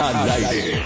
al aire.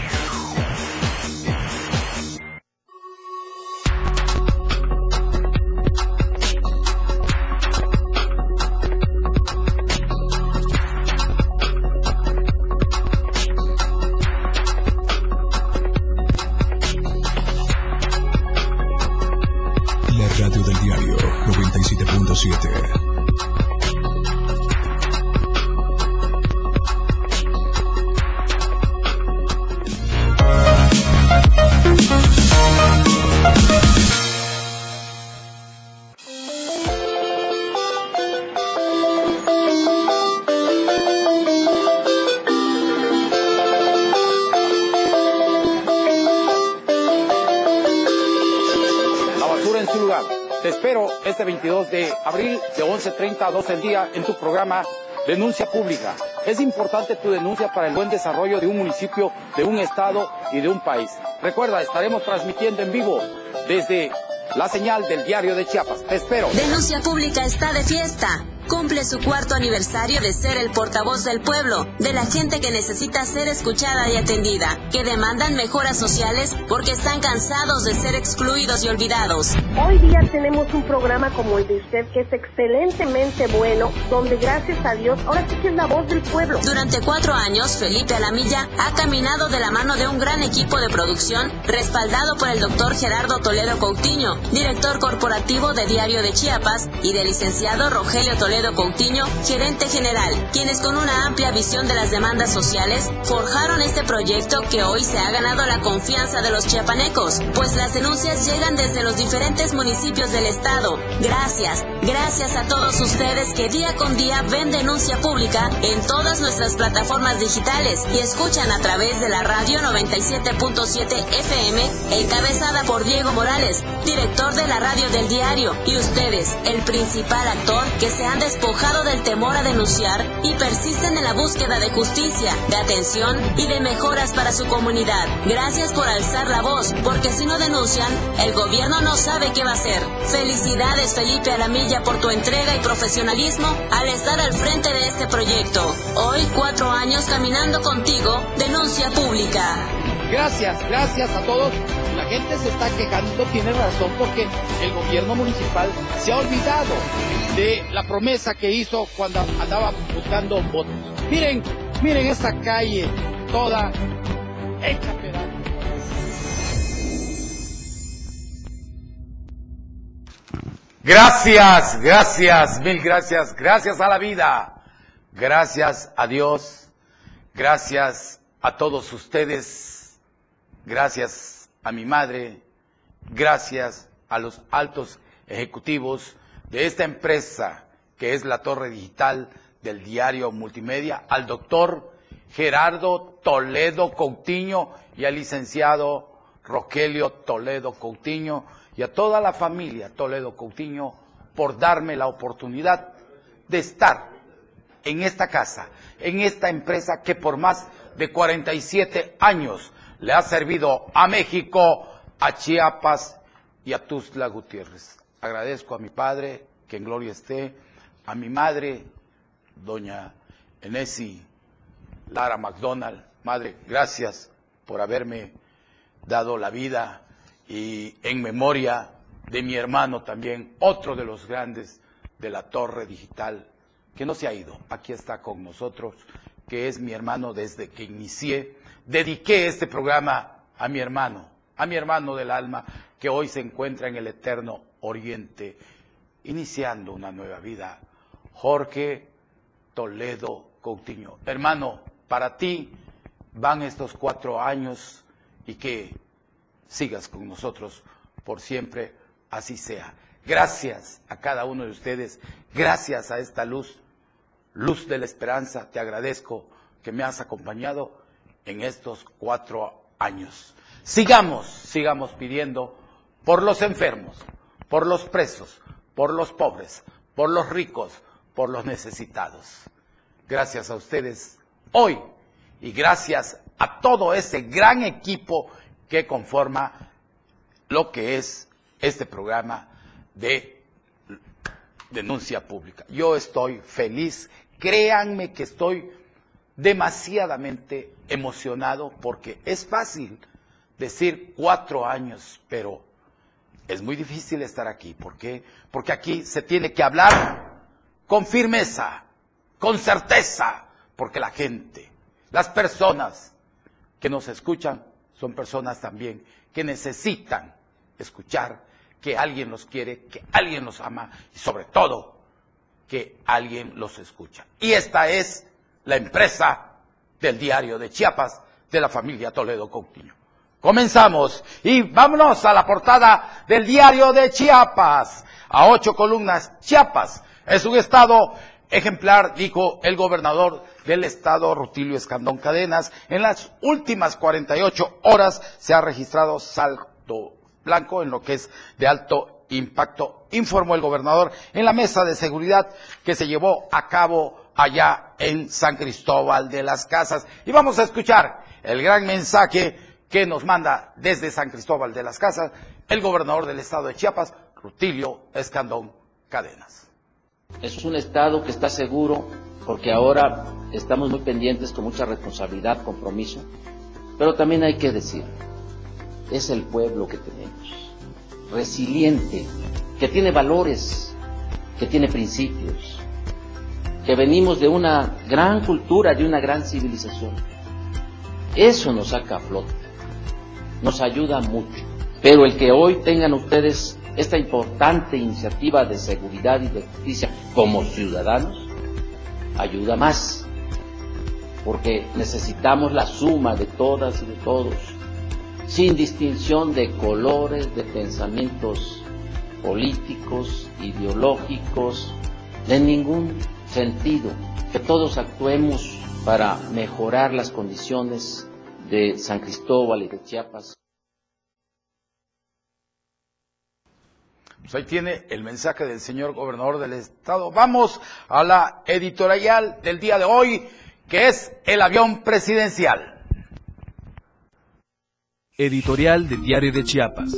Abril de 11.30 a 12 del día en tu programa Denuncia Pública. Es importante tu denuncia para el buen desarrollo de un municipio, de un estado y de un país. Recuerda, estaremos transmitiendo en vivo desde la señal del diario de Chiapas. Te espero. Denuncia Pública está de fiesta cumple su cuarto aniversario de ser el portavoz del pueblo, de la gente que necesita ser escuchada y atendida, que demandan mejoras sociales porque están cansados de ser excluidos y olvidados. Hoy día tenemos un programa como el de usted que es excelentemente bueno, donde gracias a Dios ahora sí que es la voz del pueblo. Durante cuatro años, Felipe Alamilla ha caminado de la mano de un gran equipo de producción respaldado por el doctor Gerardo Toledo Coutinho, director corporativo de Diario de Chiapas, y del licenciado Rogelio Toledo Coutinho, gerente general, quienes con una amplia visión de las demandas sociales forjaron este proyecto que hoy se ha ganado la confianza de los chiapanecos, pues las denuncias llegan desde los diferentes municipios del estado. Gracias, gracias a todos ustedes que día con día ven denuncia pública en todas nuestras plataformas digitales y escuchan a través de la radio 97.7 FM, encabezada por Diego Morales, director de la radio del diario, y ustedes, el principal actor que se han despojado del temor a denunciar y persisten en la búsqueda de justicia, de atención y de mejoras para su comunidad. Gracias por alzar la voz, porque si no denuncian, el gobierno no sabe qué va a hacer. Felicidades Felipe Alamilla por tu entrega y profesionalismo al estar al frente de este proyecto. Hoy, cuatro años caminando contigo, denuncia pública. Gracias, gracias a todos. Gente se está quejando, tiene razón, porque el gobierno municipal se ha olvidado de la promesa que hizo cuando andaba buscando votos. Miren, miren esta calle toda hecha pedazos. Gracias, gracias, mil gracias, gracias a la vida, gracias a Dios, gracias a todos ustedes, gracias a mi madre, gracias a los altos ejecutivos de esta empresa que es la torre digital del diario multimedia, al doctor Gerardo Toledo Coutinho y al licenciado Rogelio Toledo Coutinho y a toda la familia Toledo Coutinho por darme la oportunidad de estar en esta casa, en esta empresa que por más de 47 años le ha servido a México, a Chiapas y a Tuzla Gutiérrez. Agradezco a mi padre, que en gloria esté, a mi madre, doña Enesi Lara McDonald. Madre, gracias por haberme dado la vida y en memoria de mi hermano también, otro de los grandes de la torre digital, que no se ha ido, aquí está con nosotros, que es mi hermano desde que inicié. Dediqué este programa a mi hermano, a mi hermano del alma, que hoy se encuentra en el eterno oriente, iniciando una nueva vida. Jorge Toledo Coutinho. Hermano, para ti van estos cuatro años y que sigas con nosotros por siempre, así sea. Gracias a cada uno de ustedes, gracias a esta luz, luz de la esperanza, te agradezco que me has acompañado en estos cuatro años. Sigamos, sigamos pidiendo por los enfermos, por los presos, por los pobres, por los ricos, por los necesitados. Gracias a ustedes hoy y gracias a todo ese gran equipo que conforma lo que es este programa de denuncia pública. Yo estoy feliz, créanme que estoy demasiadamente emocionado porque es fácil decir cuatro años, pero es muy difícil estar aquí. ¿Por qué? Porque aquí se tiene que hablar con firmeza, con certeza, porque la gente, las personas que nos escuchan son personas también que necesitan escuchar que alguien los quiere, que alguien los ama y sobre todo que alguien los escucha. Y esta es la empresa del diario de Chiapas de la familia Toledo Coutinho. Comenzamos y vámonos a la portada del diario de Chiapas. A ocho columnas, Chiapas es un estado ejemplar, dijo el gobernador del estado, Rutilio Escandón Cadenas. En las últimas 48 horas se ha registrado salto blanco en lo que es de alto impacto, informó el gobernador en la mesa de seguridad que se llevó a cabo allá en San Cristóbal de las Casas. Y vamos a escuchar el gran mensaje que nos manda desde San Cristóbal de las Casas el gobernador del estado de Chiapas, Rutilio Escandón Cadenas. Es un estado que está seguro porque ahora estamos muy pendientes con mucha responsabilidad, compromiso, pero también hay que decir, es el pueblo que tenemos, resiliente, que tiene valores, que tiene principios, que venimos de una gran cultura, de una gran civilización. Eso nos saca a flote nos ayuda mucho. Pero el que hoy tengan ustedes esta importante iniciativa de seguridad y de justicia como ciudadanos, ayuda más, porque necesitamos la suma de todas y de todos, sin distinción de colores, de pensamientos políticos, ideológicos, de ningún sentido, que todos actuemos para mejorar las condiciones de San Cristóbal y de Chiapas. Pues ahí tiene el mensaje del señor gobernador del estado. Vamos a la editorial del día de hoy, que es el avión presidencial. Editorial del Diario de Chiapas.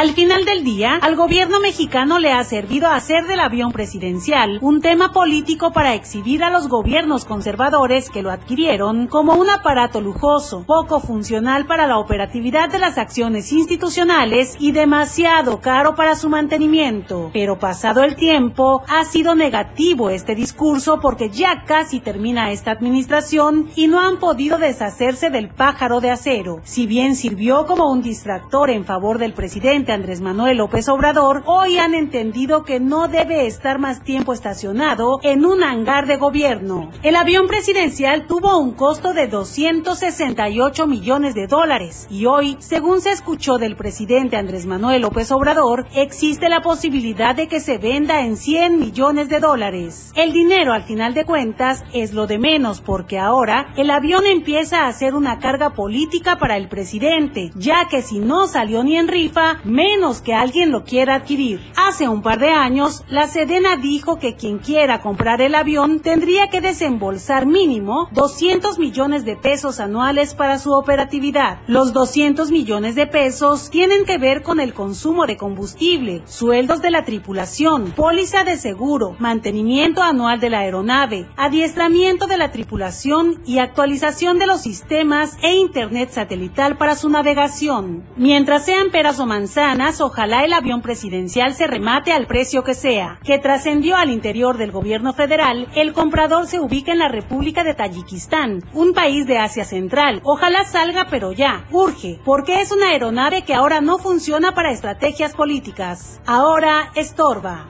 Al final del día, al gobierno mexicano le ha servido hacer del avión presidencial un tema político para exhibir a los gobiernos conservadores que lo adquirieron como un aparato lujoso, poco funcional para la operatividad de las acciones institucionales y demasiado caro para su mantenimiento. Pero pasado el tiempo, ha sido negativo este discurso porque ya casi termina esta administración y no han podido deshacerse del pájaro de acero. Si bien sirvió como un distractor en favor del presidente, Andrés Manuel López Obrador hoy han entendido que no debe estar más tiempo estacionado en un hangar de gobierno. El avión presidencial tuvo un costo de 268 millones de dólares y hoy, según se escuchó del presidente Andrés Manuel López Obrador, existe la posibilidad de que se venda en 100 millones de dólares. El dinero al final de cuentas es lo de menos porque ahora el avión empieza a ser una carga política para el presidente, ya que si no salió ni en rifa, menos que alguien lo quiera adquirir. Hace un par de años, la Sedena dijo que quien quiera comprar el avión tendría que desembolsar mínimo 200 millones de pesos anuales para su operatividad. Los 200 millones de pesos tienen que ver con el consumo de combustible, sueldos de la tripulación, póliza de seguro, mantenimiento anual de la aeronave, adiestramiento de la tripulación y actualización de los sistemas e internet satelital para su navegación. Mientras sean peras o manzanas, ojalá el avión presidencial se remate al precio que sea. Que trascendió al interior del gobierno federal, el comprador se ubica en la República de Tayikistán, un país de Asia Central. Ojalá salga, pero ya, urge, porque es una aeronave que ahora no funciona para estrategias políticas. Ahora estorba.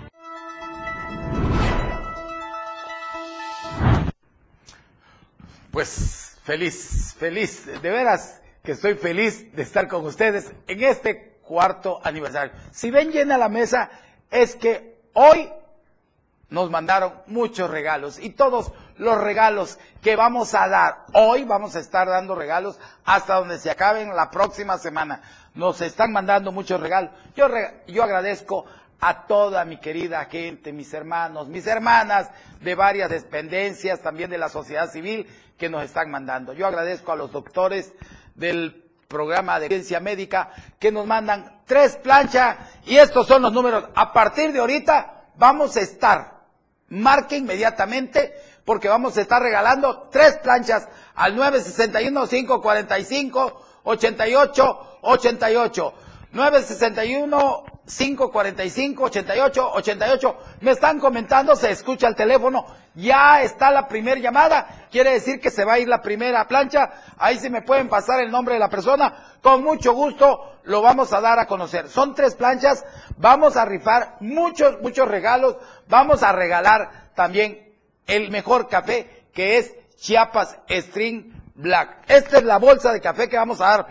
Pues feliz, feliz, de veras que estoy feliz de estar con ustedes en este cuarto aniversario. Si ven llena la mesa, es que hoy nos mandaron muchos regalos y todos los regalos que vamos a dar hoy, vamos a estar dando regalos hasta donde se acaben la próxima semana. Nos están mandando muchos regalos. Yo, yo agradezco a toda mi querida gente, mis hermanos, mis hermanas de varias dependencias, también de la sociedad civil que nos están mandando. Yo agradezco a los doctores del programa de ciencia médica que nos mandan tres planchas y estos son los números. A partir de ahorita vamos a estar, marque inmediatamente porque vamos a estar regalando tres planchas al 961 545 88 88. 961 545 88 88. Me están comentando, se escucha el teléfono, ya está la primera llamada, quiere decir que se va a ir la primera plancha, ahí se me pueden pasar el nombre de la persona, con mucho gusto lo vamos a dar a conocer. Son tres planchas, vamos a rifar muchos, muchos regalos, vamos a regalar también el mejor café que es Chiapas String Black. Esta es la bolsa de café que vamos a dar.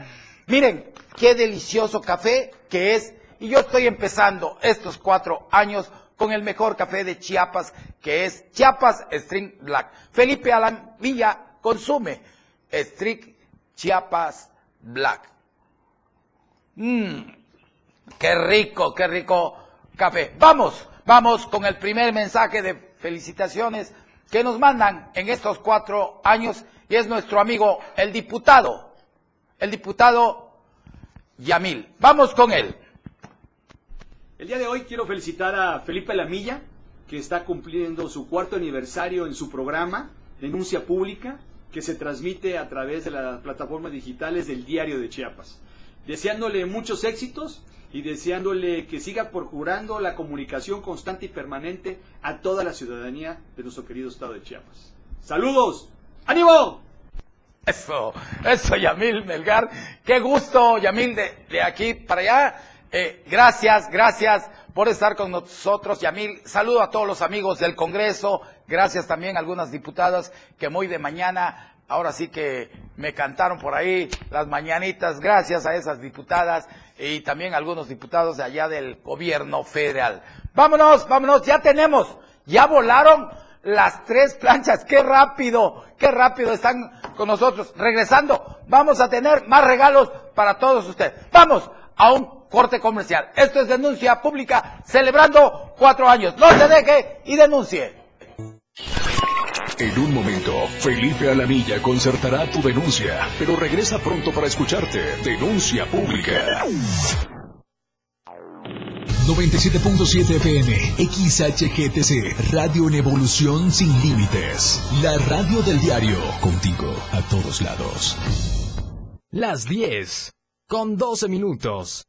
Miren, qué delicioso café que es. Y yo estoy empezando estos cuatro años con el mejor café de Chiapas, que es Chiapas String Black. Felipe Alan Villa consume String Chiapas Black. Mmm, qué rico, qué rico café. Vamos, vamos con el primer mensaje de felicitaciones que nos mandan en estos cuatro años y es nuestro amigo el diputado, el diputado Yamil. Vamos con él. El día de hoy quiero felicitar a Felipe Lamilla, que está cumpliendo su cuarto aniversario en su programa Denuncia Pública, que se transmite a través de las plataformas digitales del Diario de Chiapas. Deseándole muchos éxitos y deseándole que siga procurando la comunicación constante y permanente a toda la ciudadanía de nuestro querido estado de Chiapas. ¡Saludos! ¡Ánimo! Eso, eso, Yamil Melgar. Qué gusto, Yamil, de, de aquí para allá. Eh, gracias, gracias por estar con nosotros, Yamil. Saludo a todos los amigos del Congreso. Gracias también a algunas diputadas que muy de mañana, ahora sí que me cantaron por ahí las mañanitas. Gracias a esas diputadas y también a algunos diputados de allá del gobierno federal. Vámonos, vámonos, ya tenemos, ya volaron las tres planchas. Qué rápido, qué rápido están con nosotros. Regresando, vamos a tener más regalos para todos ustedes. Vamos a un corte comercial. Esto es denuncia pública celebrando cuatro años. No se deje y denuncie. En un momento, Felipe Alamilla concertará tu denuncia, pero regresa pronto para escucharte. Denuncia pública. 97.7 FM, XHGTC, Radio en Evolución Sin Límites. La radio del diario, contigo a todos lados. Las 10, con 12 minutos.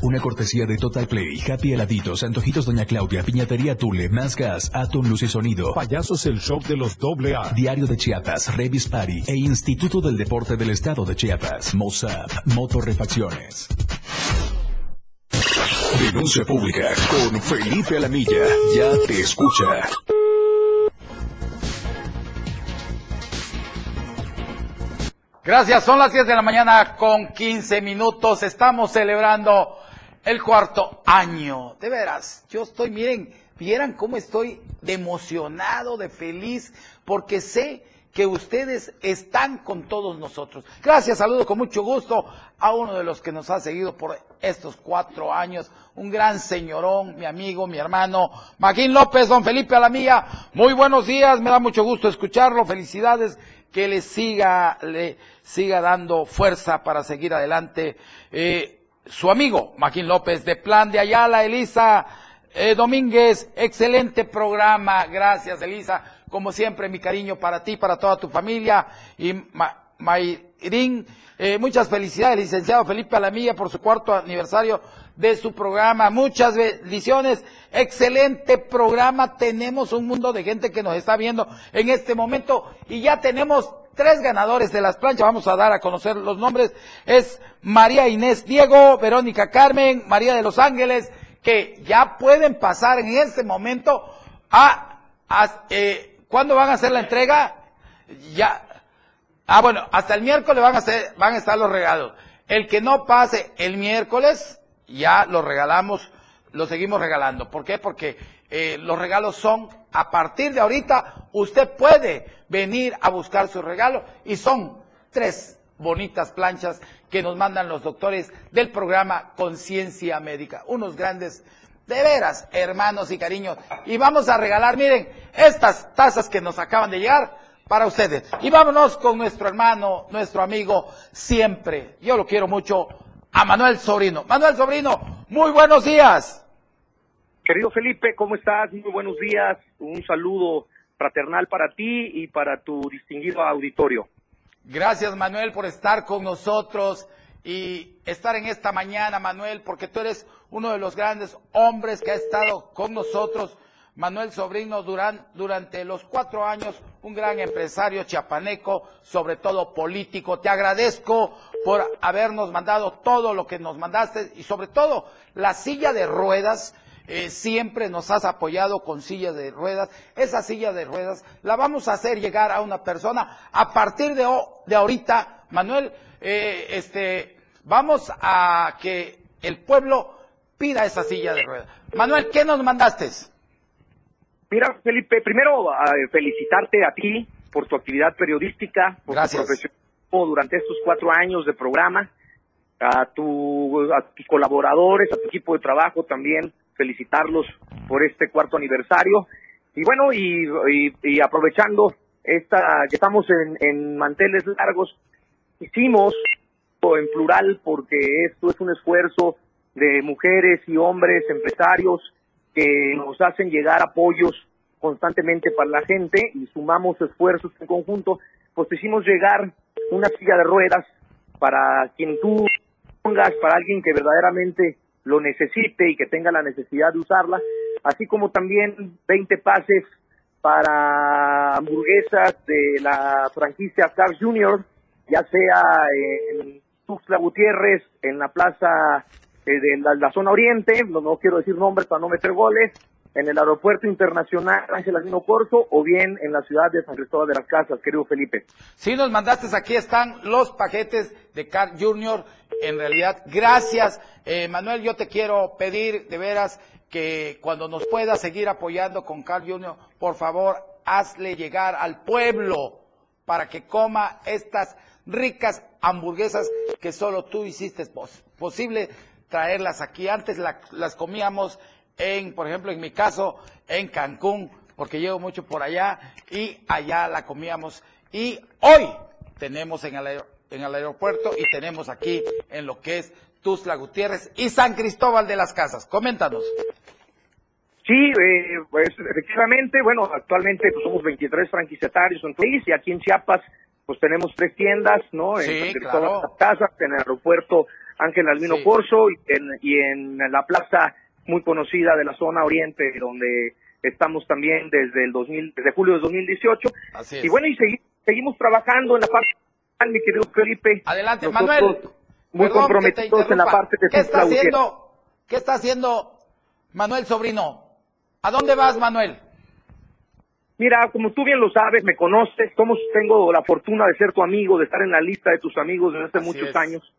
Una cortesía de Total Play, Happy Heladitos, Antojitos Doña Claudia, Piñatería Tule, Más Gas, Atom Luz y Sonido, Payasos el Show de los Doble A, Diario de Chiapas, Revis Party e Instituto del Deporte del Estado de Chiapas, Mozap, Motorrefacciones. Denuncia pública con Felipe Alamilla. Ya te escucha. Gracias, son las 10 de la mañana con 15 minutos. Estamos celebrando el cuarto año. De veras, yo estoy, miren, vieran cómo estoy de emocionado, de feliz, porque sé que ustedes están con todos nosotros. Gracias, saludo con mucho gusto a uno de los que nos ha seguido por estos cuatro años, un gran señorón, mi amigo, mi hermano, Magín López, don Felipe Alamía. Muy buenos días, me da mucho gusto escucharlo, felicidades, que le siga, le siga dando fuerza para seguir adelante. Eh, su amigo, Magín López, de Plan de Ayala, Elisa eh, Domínguez, excelente programa, gracias Elisa como siempre, mi cariño para ti, para toda tu familia. Y Mayrin, eh, muchas felicidades, licenciado Felipe Alamilla, por su cuarto aniversario de su programa. Muchas bendiciones. Excelente programa. Tenemos un mundo de gente que nos está viendo en este momento y ya tenemos tres ganadores de las planchas. Vamos a dar a conocer los nombres. Es María Inés Diego, Verónica Carmen, María de los Ángeles, que ya pueden pasar en este momento a, eh, ¿Cuándo van a hacer la entrega? Ya. Ah, bueno, hasta el miércoles van a, hacer, van a estar los regalos. El que no pase el miércoles, ya lo regalamos, lo seguimos regalando. ¿Por qué? Porque eh, los regalos son, a partir de ahorita, usted puede venir a buscar su regalo y son tres bonitas planchas que nos mandan los doctores del programa Conciencia Médica. Unos grandes de veras, hermanos y cariños. Y vamos a regalar, miren, estas tazas que nos acaban de llegar para ustedes. Y vámonos con nuestro hermano, nuestro amigo, siempre. Yo lo quiero mucho, a Manuel Sobrino. Manuel Sobrino, muy buenos días. Querido Felipe, ¿cómo estás? Muy buenos días. Un saludo fraternal para ti y para tu distinguido auditorio. Gracias, Manuel, por estar con nosotros y estar en esta mañana, Manuel, porque tú eres uno de los grandes hombres que ha estado con nosotros. Manuel Sobrino durante los cuatro años, un gran empresario chiapaneco, sobre todo político. Te agradezco por habernos mandado todo lo que nos mandaste y sobre todo la silla de ruedas. Eh, siempre nos has apoyado con silla de ruedas. Esa silla de ruedas la vamos a hacer llegar a una persona a partir de, de ahorita. Manuel, eh, este, vamos a que el pueblo pida esa silla de ruedas. Manuel, ¿qué nos mandaste? Mira, Felipe, primero felicitarte a ti por tu actividad periodística, por Gracias. tu profesionalismo durante estos cuatro años de programa, a, tu, a tus colaboradores, a tu equipo de trabajo también, felicitarlos por este cuarto aniversario. Y bueno, y, aprovechando esta, que estamos en, en manteles largos, hicimos en plural porque esto es un esfuerzo de mujeres y hombres empresarios que nos hacen llegar apoyos constantemente para la gente y sumamos esfuerzos en conjunto, pues hicimos llegar una silla de ruedas para quien tú pongas, para alguien que verdaderamente lo necesite y que tenga la necesidad de usarla, así como también 20 pases para hamburguesas de la franquicia Carl Jr., ya sea en Tuxtla Gutiérrez, en la plaza eh, de la, zona oriente, no, quiero decir nombres para no meter goles, en el aeropuerto internacional Ángel Albino Corso o bien en la ciudad de San Cristóbal de las Casas, querido Felipe. Sí, nos mandaste, aquí están los paquetes de Carl Jr. En realidad, gracias. Eh, Manuel, yo te quiero pedir de veras que cuando nos puedas seguir apoyando con Carl Jr., por favor, hazle llegar al pueblo para que coma estas ricas hamburguesas que solo tú hiciste posible traerlas aquí. Antes las comíamos en, por ejemplo, en mi caso, en Cancún, porque llevo mucho por allá, y allá la comíamos. Y hoy tenemos en el, en el aeropuerto y tenemos aquí en lo que es Tuzla Gutiérrez y San Cristóbal de las Casas. Coméntanos. Sí, eh, pues efectivamente, bueno, actualmente pues, somos 23 franquiciatarios en país y aquí en Chiapas pues tenemos tres tiendas, ¿no? en claro. las casas, en el aeropuerto Ángel Albino Corso y en, y en la plaza muy conocida de la zona oriente, donde estamos también desde el 2000, desde julio de 2018. Y bueno, y seguimos trabajando en la parte, mi querido Felipe. Adelante, Manuel. Muy comprometidos en la parte de ¿Qué está haciendo? ¿Qué está haciendo Manuel Sobrino? ¿A dónde vas, Manuel? Mira, como tú bien lo sabes, me conoces, somos, tengo la fortuna de ser tu amigo, de estar en la lista de tus amigos desde hace muchos es. años.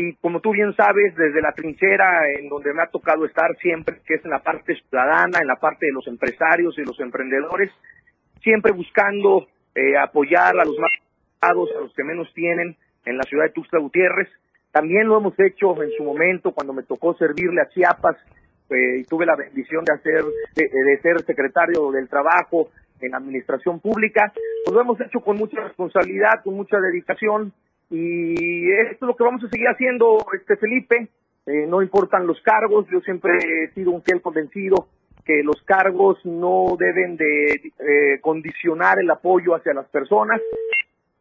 Y como tú bien sabes, desde la trinchera en donde me ha tocado estar siempre, que es en la parte ciudadana, en la parte de los empresarios y los emprendedores, siempre buscando eh, apoyar a los más necesitados, a los que menos tienen en la ciudad de Tuxtla Gutiérrez. También lo hemos hecho en su momento cuando me tocó servirle a Chiapas eh, y tuve la bendición de hacer de ser secretario del trabajo en administración pública. Pues lo hemos hecho con mucha responsabilidad, con mucha dedicación y esto es lo que vamos a seguir haciendo, este Felipe. Eh, no importan los cargos, yo siempre he sido un fiel convencido que los cargos no deben de eh, condicionar el apoyo hacia las personas.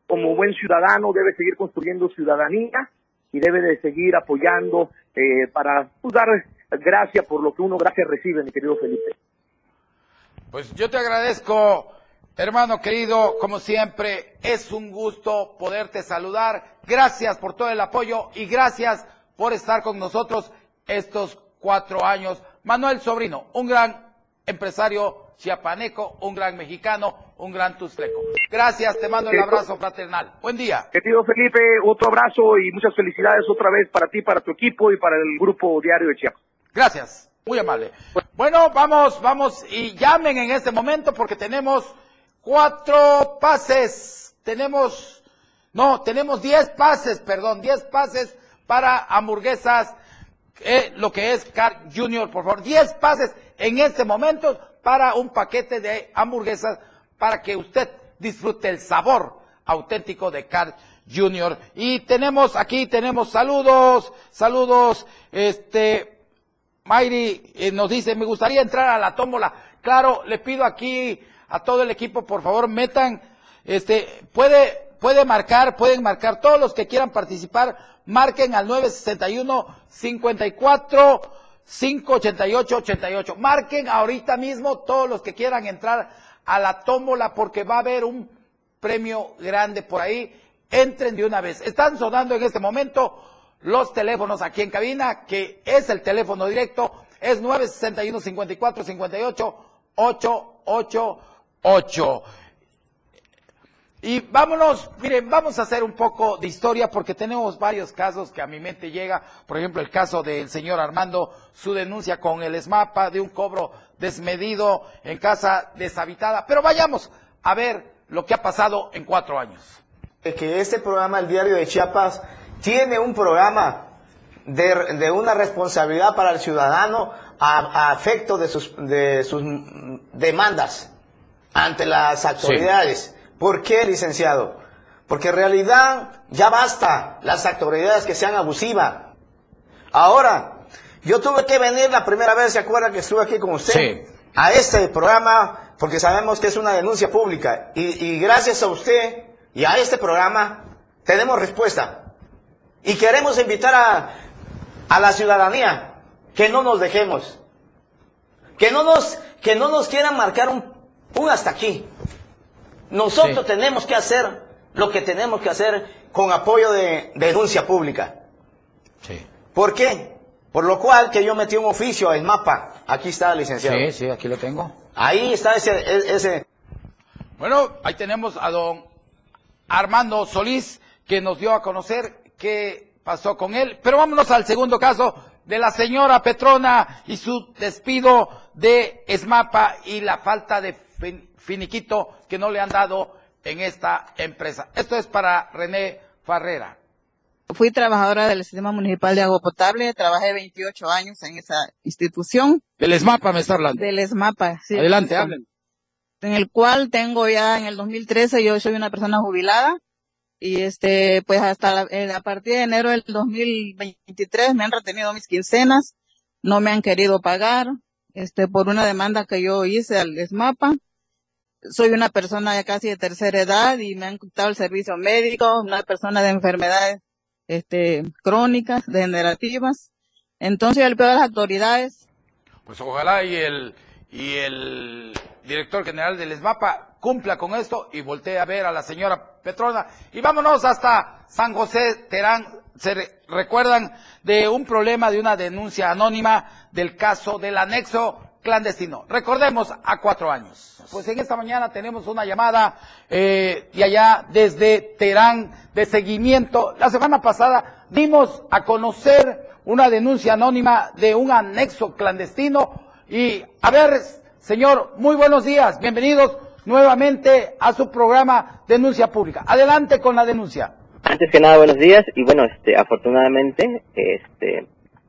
Como buen ciudadano debe seguir construyendo ciudadanía y debe de seguir apoyando eh, para pues, dar gracia por lo que uno gracias recibe, mi querido Felipe. Pues yo te agradezco, hermano querido, como siempre, es un gusto poderte saludar. Gracias por todo el apoyo y gracias por estar con nosotros estos cuatro años. Manuel Sobrino, un gran empresario chiapaneco, un gran mexicano, un gran tusleco. Gracias, te mando el abrazo fraternal. Buen día. Querido Felipe, otro abrazo y muchas felicidades otra vez para ti, para tu equipo y para el grupo diario de Chiapas. Gracias, muy amable. Bueno, vamos, vamos y llamen en este momento porque tenemos cuatro pases. Tenemos, no, tenemos diez pases, perdón, diez pases para hamburguesas, eh, lo que es Car Junior, por favor. Diez pases en este momento para un paquete de hamburguesas para que usted disfrute el sabor auténtico de Car Junior. Y tenemos aquí, tenemos saludos, saludos, este, Mayri eh, nos dice, me gustaría entrar a la tómbola. Claro, le pido aquí a todo el equipo, por favor, metan, este, puede, puede marcar, pueden marcar todos los que quieran participar, marquen al 961 54 588 88. Marquen ahorita mismo todos los que quieran entrar a la tómbola porque va a haber un premio grande por ahí. Entren de una vez. Están sonando en este momento los teléfonos aquí en cabina, que es el teléfono directo, es 961 54 58 888. Y vámonos, miren, vamos a hacer un poco de historia porque tenemos varios casos que a mi mente llega. Por ejemplo, el caso del señor Armando, su denuncia con el ESMAPA de un cobro desmedido en casa deshabitada. Pero vayamos a ver lo que ha pasado en cuatro años. Que este programa, el Diario de Chiapas, tiene un programa de, de una responsabilidad para el ciudadano a, a efecto de sus, de sus demandas ante las autoridades. ¿Por qué, licenciado? Porque en realidad ya basta las autoridades que sean abusivas. Ahora, yo tuve que venir la primera vez, ¿se acuerda que estuve aquí con usted? Sí. A este programa, porque sabemos que es una denuncia pública. Y, y gracias a usted y a este programa, tenemos respuesta. Y queremos invitar a, a la ciudadanía que no nos dejemos. Que no nos, que no nos quieran marcar un, un hasta aquí. Nosotros Sí. tenemos que hacer lo que tenemos que hacer con apoyo de denuncia pública. Sí. ¿Por qué? Por lo cual que yo metí un oficio en mapa. Aquí está, licenciado. Sí, sí, aquí lo tengo. Ahí está ese, e- ese. Bueno, ahí tenemos a don Armando Solís, que nos dio a conocer qué pasó con él. Pero vámonos al segundo caso de la señora Petrona y su despido de Esmapa y la falta de fin- finiquito que no le han dado en esta empresa. Esto es para René Farrera. Fui trabajadora del sistema municipal de agua potable, trabajé 28 años en esa institución Del Esmapa me está hablando. del ESMAPA. sí, Adelante, hablen. En el cual tengo ya en el 2013, yo soy una persona jubilada y este, pues hasta la- eh, a partir de enero del 2023 me han retenido mis quincenas, no me han querido pagar, este, por una demanda que yo hice al ESMAPA. Soy una persona ya casi de tercera edad y me han quitado el servicio médico, una persona de enfermedades este, crónicas, degenerativas. Entonces, el peor de las autoridades, Pues ojalá y el y el director general del ESMAPA, cumpla con esto y voltee a ver a la señora Petrona. Y vámonos hasta San José Terán. Se recuerdan de un problema, de una denuncia anónima del caso del anexo clandestino. Recordemos a cuatro años. Pues en esta mañana tenemos una llamada eh, de allá desde Terán de seguimiento. La semana pasada dimos a conocer una denuncia anónima de un anexo clandestino y a ver, señor, muy buenos días, bienvenidos nuevamente a su programa Denuncia Pública. Adelante con la denuncia. Antes que nada, buenos días y bueno, este, afortunadamente, este,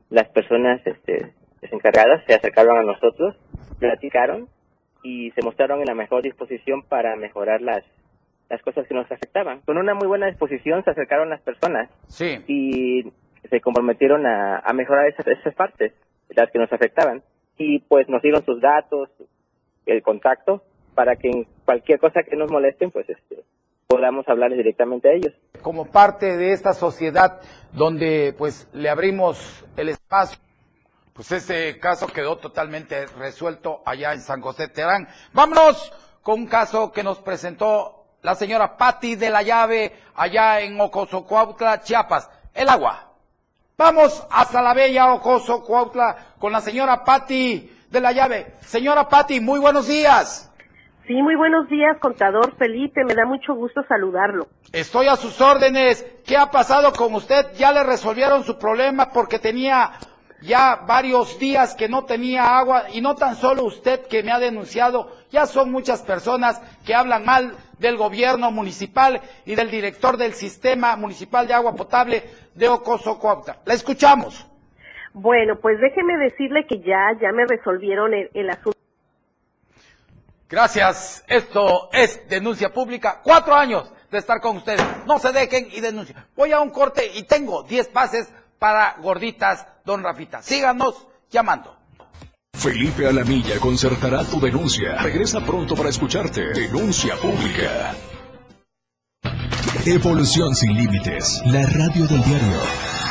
las personas, este, desencargadas se acercaron a nosotros, platicaron y se mostraron en la mejor disposición para mejorar las las cosas que nos afectaban. Con una muy buena disposición se acercaron las personas sí. y se comprometieron a, a mejorar esas, esas partes, las que nos afectaban. Y pues nos dieron sus datos, el contacto, para que en cualquier cosa que nos molesten, pues este, podamos hablarles directamente a ellos. Como parte de esta sociedad donde pues le abrimos el espacio pues ese caso quedó totalmente resuelto allá en San José Terán. Vámonos con un caso que nos presentó la señora Patti de la Llave allá en Ocosocuautla, Chiapas. El agua. Vamos hasta la bella Ocosocuautla con la señora Patti de la Llave. Señora Patti, muy buenos días. Sí, muy buenos días, contador Felipe. Me da mucho gusto saludarlo. Estoy a sus órdenes. ¿Qué ha pasado con usted? ¿Ya le resolvieron su problema porque tenía ya varios días que no tenía agua y no tan solo usted que me ha denunciado, ya son muchas personas que hablan mal del gobierno municipal y del director del sistema municipal de agua potable de Ocosocuautla. La escuchamos. Bueno, pues déjeme decirle que ya, ya me resolvieron el, el asunto. Gracias. Esto es denuncia pública. Cuatro años de estar con ustedes. No se dejen y denuncien. Voy a un corte y tengo diez pases para gorditas, don Rafita. Síganos llamando. Felipe Alamilla concertará tu denuncia. Regresa pronto para escucharte. Denuncia pública. Evolución sin límites. La radio del diario.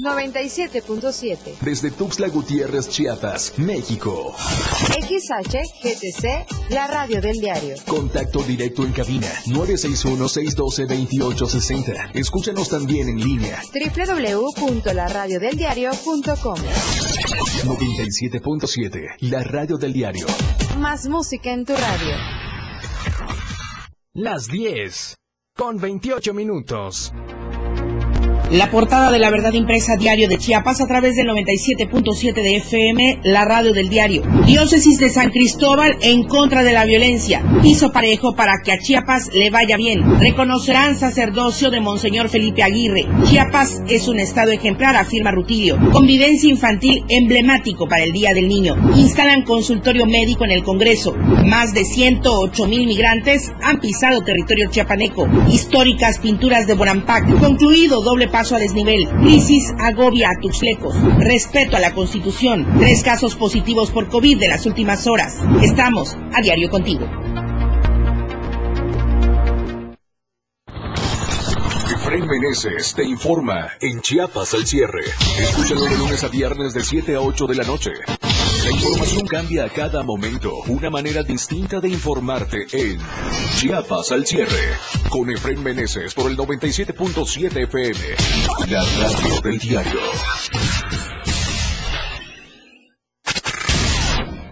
97.7. Desde Tuxtla Gutiérrez, Chiapas, México. XHGTC, la radio del diario. Contacto directo en cabina 961-612-2860. Escúchanos también en línea. www.laradiodeldiario.com 97.7, la radio del diario. Más música en tu radio. Las 10 con 28 minutos. La portada de la verdad impresa diario de Chiapas a través del 97.7 de FM, la radio del diario. Diócesis de San Cristóbal en contra de la violencia. Piso parejo para que a Chiapas le vaya bien. Reconocerán sacerdocio de Monseñor Felipe Aguirre. Chiapas es un estado ejemplar, afirma Rutilio. Convivencia infantil emblemático para el Día del Niño. Instalan consultorio médico en el Congreso. Más de 108 mil migrantes han pisado territorio chiapaneco. Históricas pinturas de Bonampac. Concluido doble paso a desnivel. Crisis agobia a tuxlecos. Respeto a la Constitución. Tres casos positivos por COVID de las últimas horas. Estamos a diario contigo. Efraín Meneses te informa en Chiapas al cierre. Escúchalo de lunes a viernes de 7 a 8 de la noche. La información cambia a cada momento. Una manera distinta de informarte en Chiapas al cierre. Con Efraín Meneses por el 97.7 FM. La radio del diario.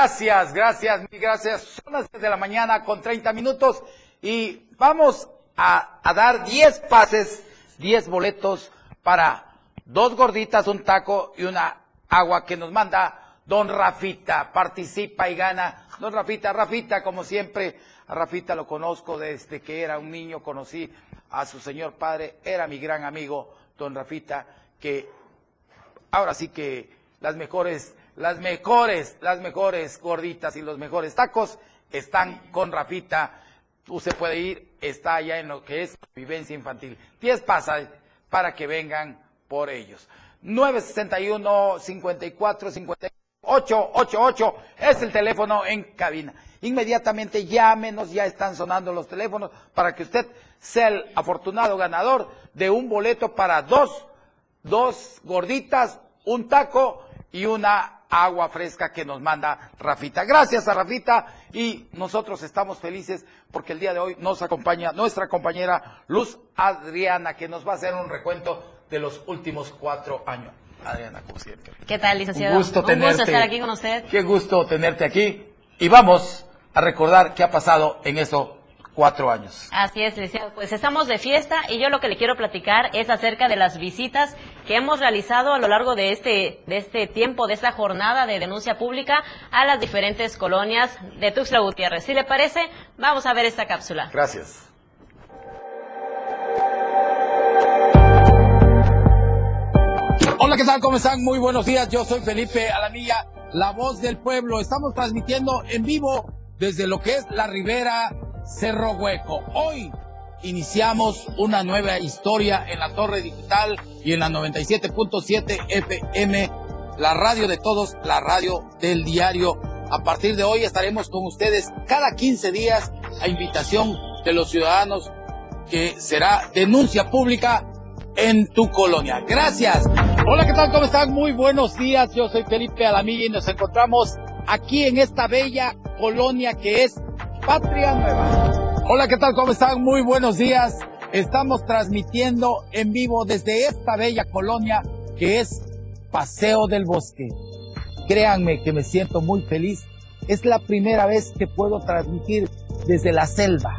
Gracias, gracias, mil gracias. Son las 10 de la mañana con 30 minutos y vamos a, a dar 10 pases, 10 boletos para dos gorditas, un taco y una agua que nos manda don Rafita. Participa y gana. Don Rafita, Rafita, como siempre, a Rafita lo conozco desde que era un niño, conocí a su señor padre, era mi gran amigo, don Rafita, que ahora sí que las mejores, las mejores, las mejores gorditas y los mejores tacos están con Rafita. Usted puede ir, está allá en lo que es vivencia infantil. 10 pasas para que vengan por ellos. 961 54 58 88 es el teléfono en cabina. Inmediatamente llámenos, ya están sonando los teléfonos para que usted sea el afortunado ganador de un boleto para dos, dos gorditas, un taco y una agua fresca que nos manda Rafita. Gracias a Rafita y nosotros estamos felices porque el día de hoy nos acompaña nuestra compañera Luz Adriana que nos va a hacer un recuento de los últimos cuatro años. Adriana, como siempre. ¿Qué tal, licenciado? Un gusto tenerte. Un gusto estar aquí con usted. Qué gusto tenerte aquí. Y vamos a recordar qué ha pasado en esos cuatro años. Así es, licenciado. Pues estamos de fiesta y yo lo que le quiero platicar es acerca de las visitas que hemos realizado a lo largo de este, de este tiempo, de esta jornada de denuncia pública a las diferentes colonias de Tuxtla Gutiérrez. Si le parece, vamos a ver esta cápsula. Gracias. Hola, ¿qué tal? ¿Cómo están? Muy buenos días. Yo soy Felipe Alamilla, la voz del pueblo. Estamos transmitiendo en vivo desde lo que es la Ribera Cerro Hueco. Hoy iniciamos una nueva historia en la Torre Digital y en la 97.7 FM, la radio de todos, la radio del diario. A partir de hoy estaremos con ustedes cada 15 días a invitación de los ciudadanos que será denuncia pública en tu colonia. Gracias. Hola, ¿qué tal? ¿Cómo están? Muy buenos días. Yo soy Felipe Alamilla y nos encontramos aquí en esta bella colonia que es Patria Nueva. Hola, ¿qué tal? ¿Cómo están? Muy buenos días. Estamos transmitiendo en vivo desde esta bella colonia que es Paseo del Bosque. Créanme que me siento muy feliz. Es la primera vez que puedo transmitir desde la selva.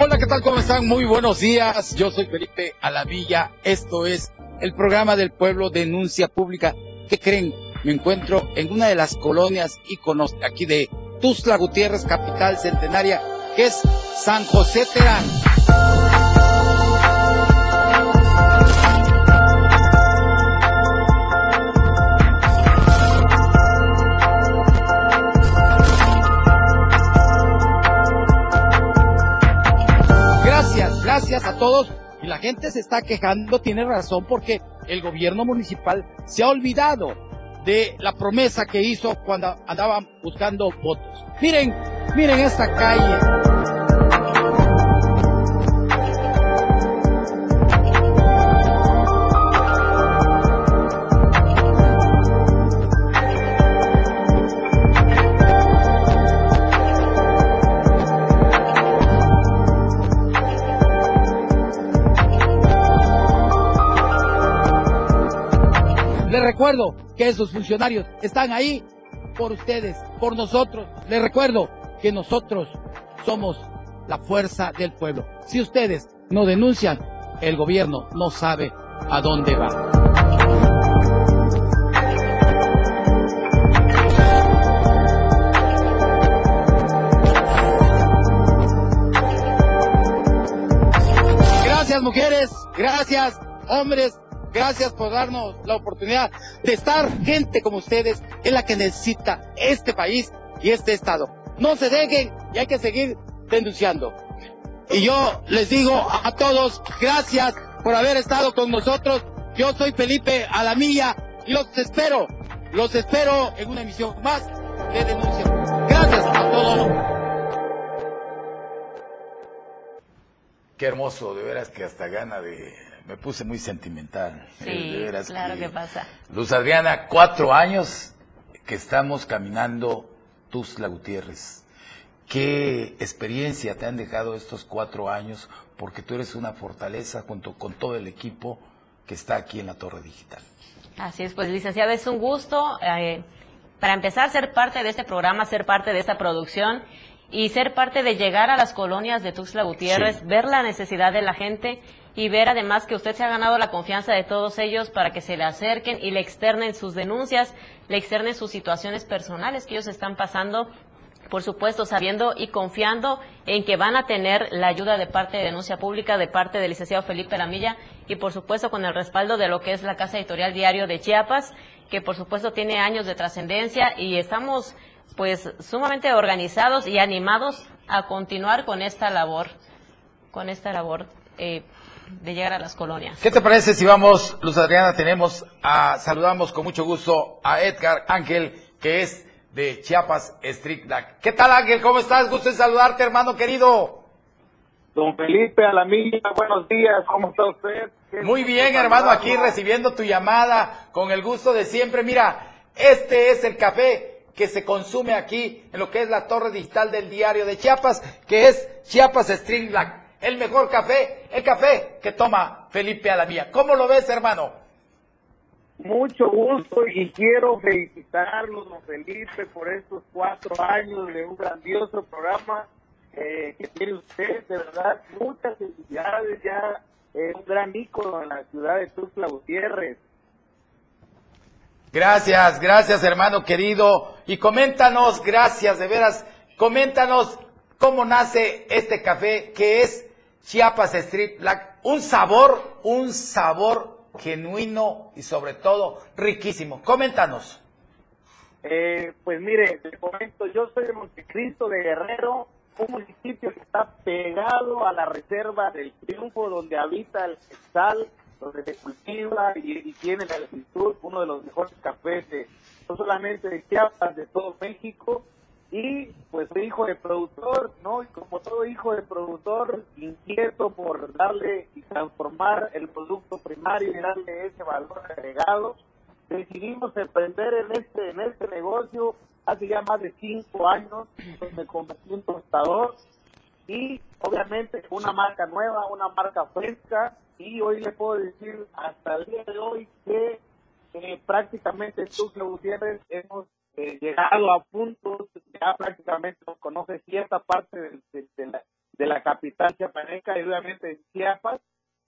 Hola, ¿qué tal? ¿Cómo están? Muy buenos días. Yo soy Felipe Alavilla. Esto es el programa del pueblo Denuncia Pública. ¿Qué creen? Me encuentro en una de las colonias íconos aquí de Tuzla Gutiérrez, capital centenaria, que es San José Terán. Gracias, gracias a todos. Y la gente se está quejando, tiene razón, porque el gobierno municipal se ha olvidado de la promesa que hizo cuando andaban buscando votos. Miren, miren esta calle. Recuerdo que esos funcionarios están ahí por ustedes, por nosotros. Les recuerdo que nosotros somos la fuerza del pueblo. Si ustedes no denuncian, el gobierno no sabe a dónde va. Gracias mujeres, gracias hombres, gracias por darnos la oportunidad de estar gente como ustedes en la que necesita este país y este estado. No se dejen y hay que seguir denunciando. Y yo les digo a todos, gracias por haber estado con nosotros. Yo soy Felipe Alamilla y los espero, los espero en una emisión más de denuncia. Gracias a todos. Qué hermoso, de veras que hasta gana de... Me puse muy sentimental. Sí, de veras claro que pasa. Luz Adriana, cuatro años que estamos caminando Tuzla Gutiérrez. ¿Qué experiencia te han dejado estos cuatro años? Porque tú eres una fortaleza junto con todo el equipo que está aquí en la Torre Digital. Así es, pues licenciada, es un gusto. eh, para empezar, ser parte de este programa, ser parte de esta producción y ser parte de llegar a las colonias de Tuxtla Gutiérrez, ver la necesidad de la gente y ver además que usted se ha ganado la confianza de todos ellos para que se le acerquen y le externen sus denuncias, le externen sus situaciones personales que ellos están pasando por supuesto, sabiendo y confiando en que van a tener la ayuda de parte de denuncia pública, de parte del licenciado Felipe Lamilla y, por supuesto, con el respaldo de lo que es la Casa Editorial Diario de Chiapas, que, por supuesto, tiene años de trascendencia y estamos, pues, sumamente organizados y animados a continuar con esta labor, con esta labor eh, de llegar a las colonias. ¿Qué te parece si vamos, Luz Adriana, tenemos a, saludamos con mucho gusto a Edgar Ángel, que es de Chiapas Street ¿Qué tal Ángel? ¿Cómo estás? Gusto en saludarte, hermano querido. Don Felipe Alamilla, buenos días, ¿cómo está usted? Muy bien, hermano, aquí recibiendo tu llamada con el gusto de siempre. Mira, este es el café que se consume aquí en lo que es la torre digital del diario de Chiapas, que es Chiapas Street Black. El mejor café, el café que toma Felipe Alamilla. ¿Cómo lo ves, hermano? Mucho gusto y quiero felicitarlo, don Felipe, por estos cuatro años de un grandioso programa eh, que tiene usted. De verdad, muchas felicidades. Ya un gran ícono en la ciudad de Tuxtla Gutiérrez. Gracias, gracias hermano querido. Y coméntanos, gracias de veras, coméntanos cómo nace este café que es Chiapas Street Black. Un sabor, un sabor genuino y sobre todo riquísimo. Coméntanos. Eh, pues mire, te comento, yo soy de Montecristo de Guerrero, un municipio que está pegado a la reserva del Triunfo, donde habita el Quetzal, donde se cultiva y, tiene la altitud, uno de los mejores cafés de, no solamente de Chiapas, de todo México y pues soy hijo de productor, ¿no? Y como todo hijo de productor, inquieto por darle y transformar el producto primario y darle ese valor agregado, decidimos emprender en este, en este negocio hace ya más de cinco años, pues me convertí en y obviamente una marca nueva, una marca fresca y hoy le puedo decir hasta el día de hoy que eh, prácticamente tú, Gutiérrez, hemos eh, llegado a puntos, ya prácticamente conoce cierta parte de, la, de la capital chiapaneca y obviamente en Chiapas.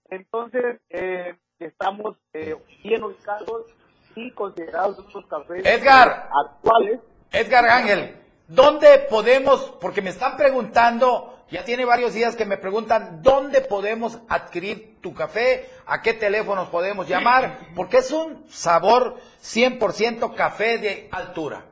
Entonces, eh, estamos eh, bien ubicados y considerados unos cafés Edgar, actuales. Edgar Ángel, ¿dónde podemos, porque me están preguntando, ya tiene varios días que me preguntan, ¿dónde podemos adquirir tu café? ¿A qué teléfonos podemos llamar? Porque es un sabor 100% café de altura.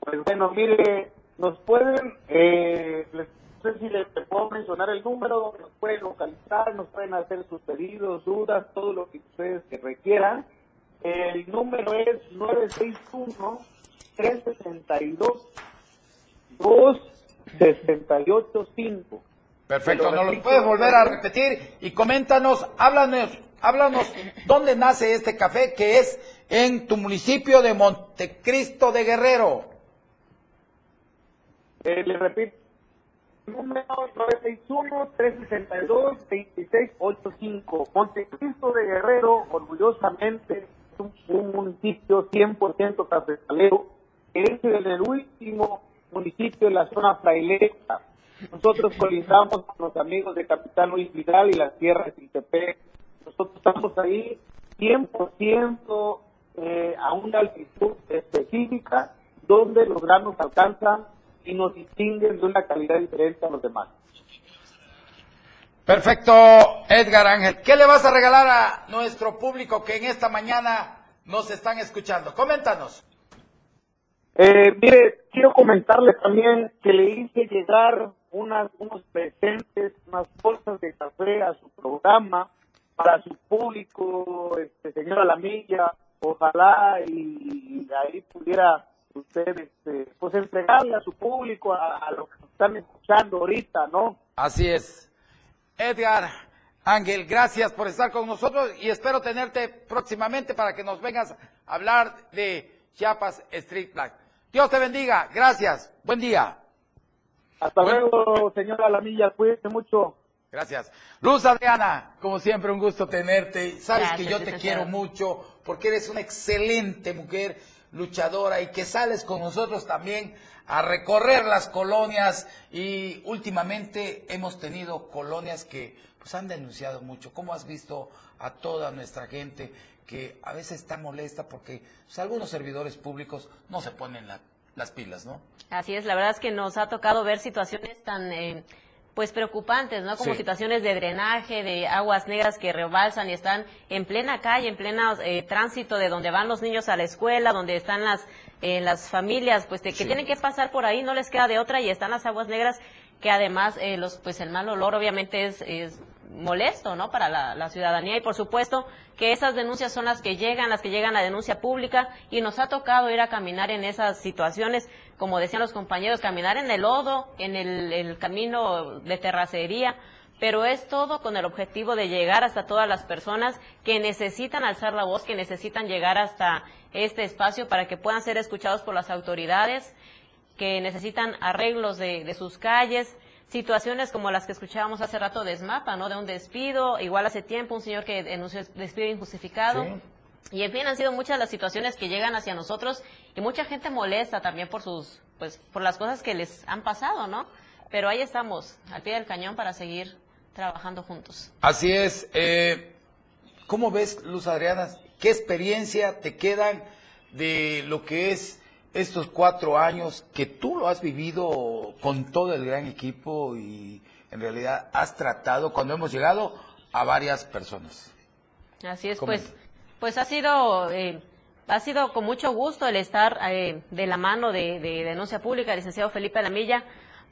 Pues bueno, mire, nos pueden, eh, no sé si les puedo mencionar el número, nos pueden localizar, nos pueden hacer sus pedidos, dudas, todo lo que ustedes requieran. El número es 961 362 2685. Perfecto, nos lo puedes volver a repetir y coméntanos, háblanos, háblanos dónde nace este café que es en tu municipio de Montecristo de Guerrero. Eh, le repito, número 961-362-2685. Montecristo de Guerrero, orgullosamente, es un, municipio 100% cafetalero, es el último municipio de la zona frailera. Nosotros colindamos con los amigos de Capital Luis Vidal y las tierras de Siltepec. Nosotros estamos ahí 100% eh, a una altitud específica donde los granos alcanzan y nos distinguen de una calidad diferente a los demás. Perfecto, Edgar Ángel. ¿Qué le vas a regalar a nuestro público que en esta mañana nos están escuchando? Coméntanos. Eh, mire, quiero comentarle también que le hice llegar unas, unos presentes, unas bolsas de café a su programa para su público, este, señora Lamilla. Ojalá y, ahí pudiera usted este, pues entregarle a su público, a, a lo que están escuchando ahorita, ¿no? Así es. Edgar, Ángel, gracias por estar con nosotros y espero tenerte próximamente para que nos vengas a hablar de Chiapas Street Black. Dios te bendiga, gracias, buen día. Hasta luego, señora Lamilla, cuídese mucho. Gracias. Luz Adriana, como siempre, un gusto tenerte. Sabes que yo te quiero mucho porque eres una excelente mujer luchadora y que sales con nosotros también a recorrer las colonias y últimamente hemos tenido colonias que pues han denunciado mucho. ¿Cómo has visto a toda nuestra gente que a veces está molesta porque pues, algunos servidores públicos no se ponen las pilas, ¿no? Así es, la verdad es que nos ha tocado ver situaciones tan eh, pues preocupantes, ¿no? Como situaciones de drenaje, de aguas negras que rebalsan y están en plena calle, en pleno eh, tránsito de donde van los niños a la escuela, donde están las eh, las familias, pues de que tienen que pasar por ahí, no les queda de otra y están las aguas negras que además eh, los pues el mal olor obviamente es, es molesto, ¿no? Para la, ciudadanía y por supuesto que esas denuncias son las que llegan, las que llegan a denuncia pública y nos ha tocado ir a caminar en esas situaciones, como decían los compañeros, caminar en el lodo, en el, camino de terracería, pero es todo con el objetivo de llegar hasta todas las personas que necesitan alzar la voz, que necesitan llegar hasta este espacio para que puedan ser escuchados por las autoridades, que necesitan arreglos de, de sus calles, situaciones como las que escuchábamos hace rato de SMAPA, ¿no? De un despido, igual hace tiempo un señor que denunció despido injustificado. Y en fin, han sido muchas las situaciones que llegan hacia nosotros y mucha gente molesta también por sus, pues, por las cosas que les han pasado, ¿no? Pero ahí estamos, al pie del cañón para seguir trabajando juntos. Así es. Eh, ¿Cómo ves, Luz Adriana? ¿Qué experiencia te quedan de lo que es estos cuatro años que tú lo has vivido con todo el gran equipo y en realidad has tratado cuando hemos llegado a varias personas. Así es, pues, pues ha sido, eh, ha sido con mucho gusto el estar eh, de la mano de, Denuncia Pública, licenciado Felipe Lamilla,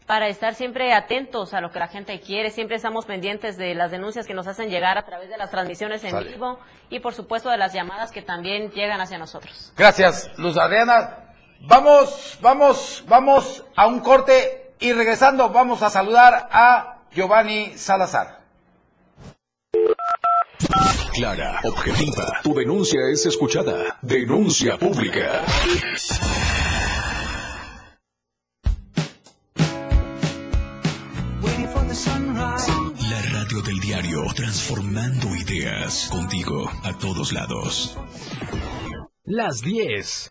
para estar siempre atentos a lo que la gente quiere. Siempre estamos pendientes de las denuncias que nos hacen llegar a través de las transmisiones en vivo y, por supuesto, de las llamadas que también llegan hacia nosotros. Gracias, Luz Adriana. Vamos, vamos, vamos a un corte y regresando vamos a saludar a Giovanni Salazar. Clara, objetiva, tu denuncia es escuchada. Denuncia pública. La radio del diario, transformando ideas contigo a todos lados. Las 10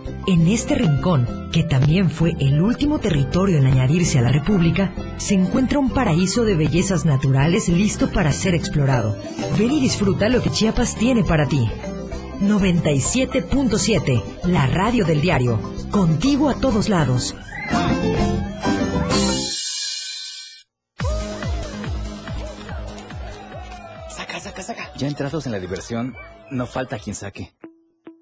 en este rincón, que también fue el último territorio en añadirse a la República, se encuentra un paraíso de bellezas naturales listo para ser explorado. Ven y disfruta lo que Chiapas tiene para ti. 97.7, la radio del diario. Contigo a todos lados. Saca, saca, saca. Ya entrados en la diversión, no falta quien saque.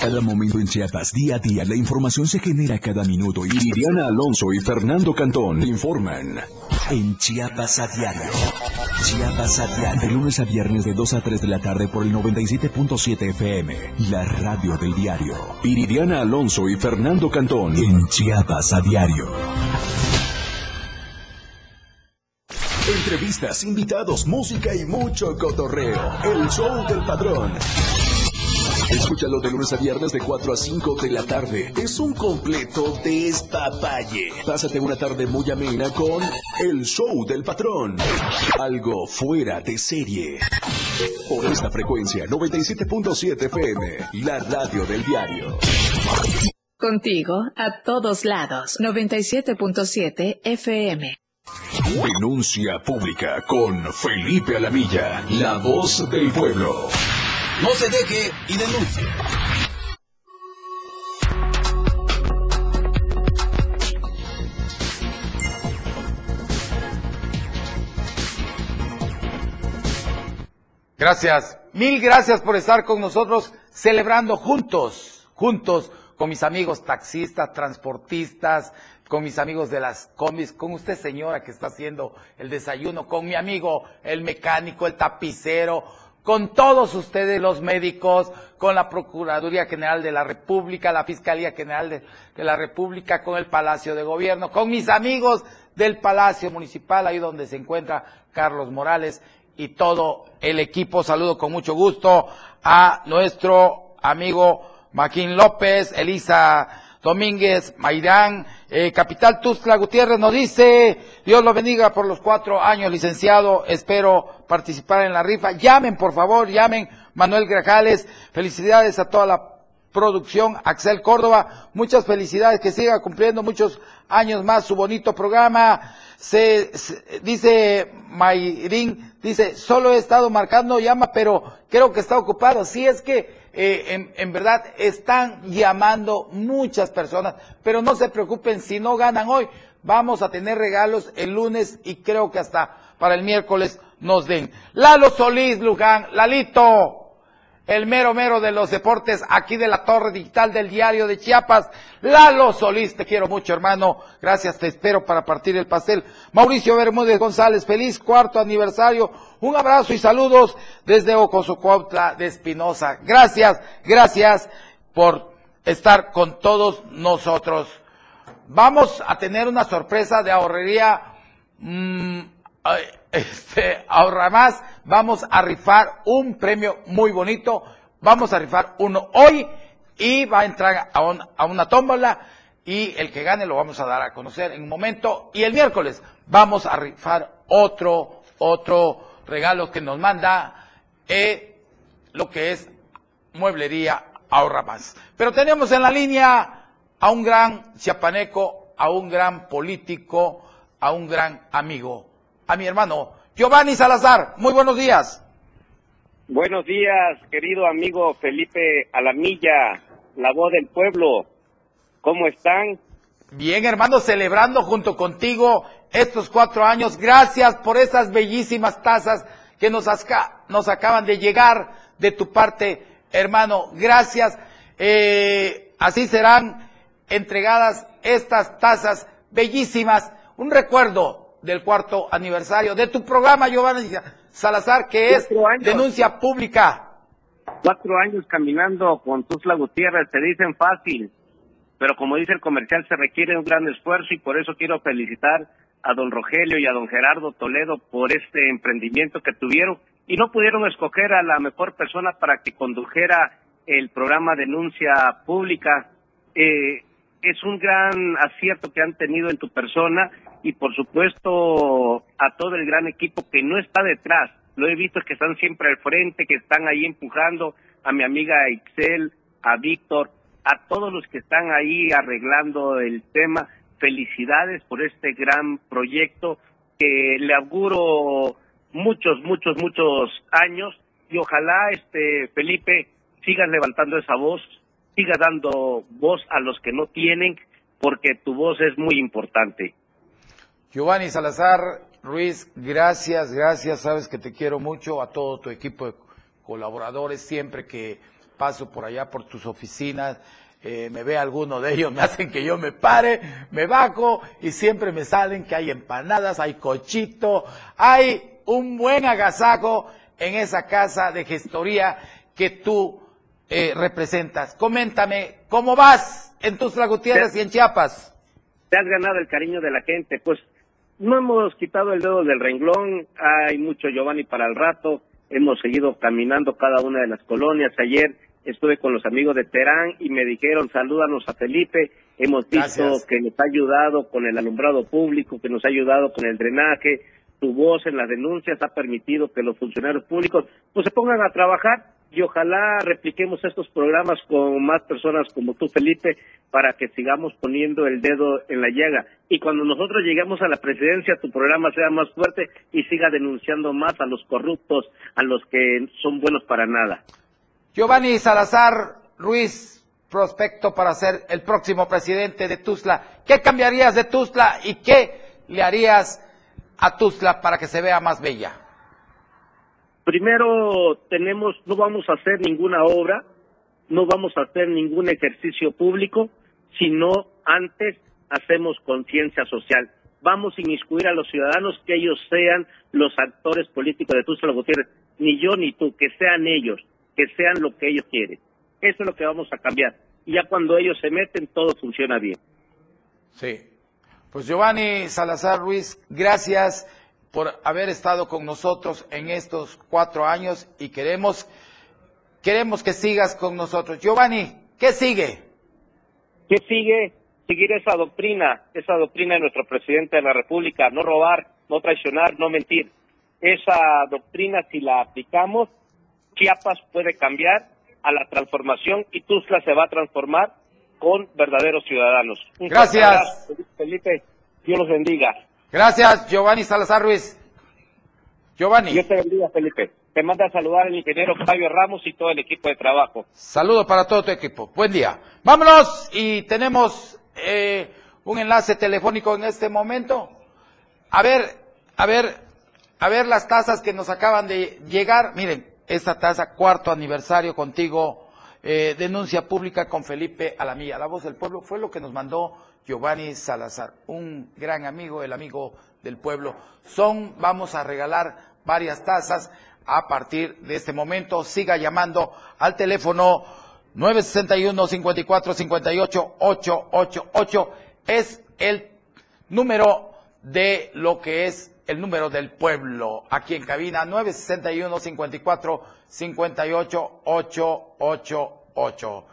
Cada momento en Chiapas, día a día, la información se genera cada minuto y Liliana Alonso y Fernando Cantón informan en Chiapas a diario. Chiapas a diario. De lunes a viernes de 2 a 3 de la tarde por el 97.7 FM. La radio del diario. Iridiana Alonso y Fernando Cantón en Chiapas a diario. Entrevistas, invitados, música y mucho cotorreo. El show del padrón. Escúchalo de lunes a viernes de 4 a 5 de la tarde. Es un completo despapalle. Pásate una tarde muy amena con El Show del Patrón. Algo fuera de serie. Por esta frecuencia, 97.7 FM, la radio del diario. Contigo, a todos lados, 97.7 FM. Denuncia pública con Felipe Alamilla, la voz del pueblo. No se deje y denuncie. Gracias, mil gracias por estar con nosotros celebrando juntos, juntos con mis amigos taxistas, transportistas, con mis amigos de las comis, con usted señora que está haciendo el desayuno, con mi amigo el mecánico, el tapicero, con todos ustedes los médicos, con la Procuraduría General de la República, la Fiscalía General de, la República, con el Palacio de Gobierno, con mis amigos del Palacio Municipal, ahí donde se encuentra Carlos Morales y todo el equipo. Saludo con mucho gusto a nuestro amigo Maquín López, Elisa Domínguez, Mairán, eh, Capital Tuzla Gutiérrez nos dice, Dios lo bendiga por los cuatro años, licenciado, espero participar en la rifa. Llamen, por favor, llamen, Manuel Grajales, felicidades a toda la producción, Axel Córdoba, muchas felicidades, que siga cumpliendo muchos años más su bonito programa. Se, se, dice Mayrín, dice, solo he estado marcando llama, pero creo que está ocupado. Sí, es que eh, en, en, verdad están llamando muchas personas, pero no se preocupen si no ganan hoy. Vamos a tener regalos el lunes y creo que hasta para el miércoles nos den. Lalo Solís, Luján, Lalito, el mero mero de los deportes aquí de la torre digital del diario de Chiapas. Lalo Solís, te quiero mucho hermano, gracias, te espero para partir el pastel. Mauricio Bermúdez González, feliz cuarto aniversario. Un abrazo y saludos desde Ocosocuautla de Espinosa. Gracias, gracias por estar con todos nosotros. Vamos a tener una sorpresa de ahorrería. Mmm, este, ahorra más, vamos a rifar un premio muy bonito, vamos a rifar uno hoy y va a entrar a, un, a, una tómbola y el que gane lo vamos a dar a conocer en un momento. Y el miércoles vamos a rifar otro, otro regalo que nos manda eh, lo que es mueblería ahorra más. Pero tenemos en la línea a un gran chiapaneco, a un gran político, a un gran amigo a mi hermano Giovanni Salazar. Muy buenos días. Buenos días, querido amigo Felipe Alamilla, la voz del pueblo. ¿Cómo están? Bien, hermano, celebrando junto contigo estos cuatro años. Gracias por esas bellísimas tazas que nos, nos acaban de llegar de tu parte, hermano. Gracias. Eh, así serán entregadas estas tazas bellísimas. Un recuerdo del cuarto aniversario de tu programa, Giovanni Salazar, que es denuncia pública. Cuatro años caminando con Tuzla Gutiérrez, te dicen fácil, pero como dice el comercial, se requiere un gran esfuerzo y por eso quiero felicitar a don Rogelio y a don Gerardo Toledo por este emprendimiento que tuvieron y no pudieron escoger a la mejor persona para que condujera el programa Denuncia Pública. Eh, es un gran acierto que han tenido en tu persona y por supuesto a todo el gran equipo que no está detrás. Lo he visto que están siempre al frente, que están ahí empujando a mi amiga Excel, a Víctor, a todos los que están ahí arreglando el tema. Felicidades por este gran proyecto que le auguro muchos, muchos, muchos años y ojalá, este Felipe, sigas levantando esa voz, sigas dando voz a los que no tienen, porque tu voz es muy importante. Giovanni Salazar Ruiz, gracias, gracias, sabes que te quiero mucho, a todo tu equipo de colaboradores, siempre que paso por allá por tus oficinas, eh, me ve alguno de ellos, me hacen que yo me pare, me bajo y siempre me salen que hay empanadas, hay cochito, hay un buen agasajo en esa casa de gestoría que tú eh, representas. Coméntame, ¿cómo vas en tus Gutiérrez y en Chiapas? Te has ganado el cariño de la gente, pues no hemos quitado el dedo del renglón, hay mucho Giovanni para el rato, hemos seguido caminando cada una de las colonias. Ayer estuve con los amigos de Terán y me dijeron, salúdanos a Felipe, hemos visto que nos ha ayudado con el alumbrado público, que nos ha ayudado con el drenaje, tu voz en las denuncias ha permitido que los funcionarios públicos pues se pongan a trabajar y ojalá repliquemos estos programas con más personas como tú, Felipe, para que sigamos poniendo el dedo en la llaga. Y cuando nosotros lleguemos a la presidencia, tu programa sea más fuerte y siga denunciando más a los corruptos, a los que son buenos para nada. Giovanni Salazar Ruiz, prospecto para ser el próximo presidente de Tuzla. ¿Qué cambiarías de Tuzla y qué le harías a Tuzla para que se vea más bella? Primero tenemos, no vamos a hacer ninguna obra, no vamos a hacer ningún ejercicio público, sino antes hacemos conciencia social. Vamos a inmiscuir a los ciudadanos que ellos sean los actores políticos de Tuxtla Gutiérrez, ni yo ni tú, que sean ellos, que sean lo que ellos quieren. Eso es lo que vamos a cambiar. Y ya cuando ellos se meten, todo funciona bien. Sí. Pues Giovanni Salazar Ruiz, gracias por haber estado con nosotros en estos cuatro años y queremos, queremos que sigas con nosotros. Giovanni, ¿qué sigue? ¿Qué sigue? Seguir esa doctrina, esa doctrina de nuestro presidente de la República, no robar, no traicionar, no mentir. Esa doctrina, si la aplicamos, Chiapas puede cambiar a la transformación y Tuzla se va a transformar con verdaderos ciudadanos. Un Gracias. Felipe, Dios los bendiga. Gracias, Giovanni Salazar Ruiz. Giovanni. Dios te bendiga, Felipe. Te manda a saludar el ingeniero Fabio Ramos y todo el equipo de trabajo. Saludos para todo tu equipo. Buen día. Vámonos y tenemos eh, un enlace telefónico en este momento. A ver, a ver, a ver las tasas que nos acaban de llegar. Miren, esta tasa, cuarto aniversario contigo, eh, denuncia pública con Felipe Alamilla. La voz del pueblo fue lo que nos mandó Giovanni Salazar, un gran amigo, el amigo del pueblo. Son, vamos a regalar varias tazas a partir de este momento. Siga llamando al teléfono 961 54 58 888. Es el número de lo que es el número del pueblo. Aquí en cabina 961 54 58 888.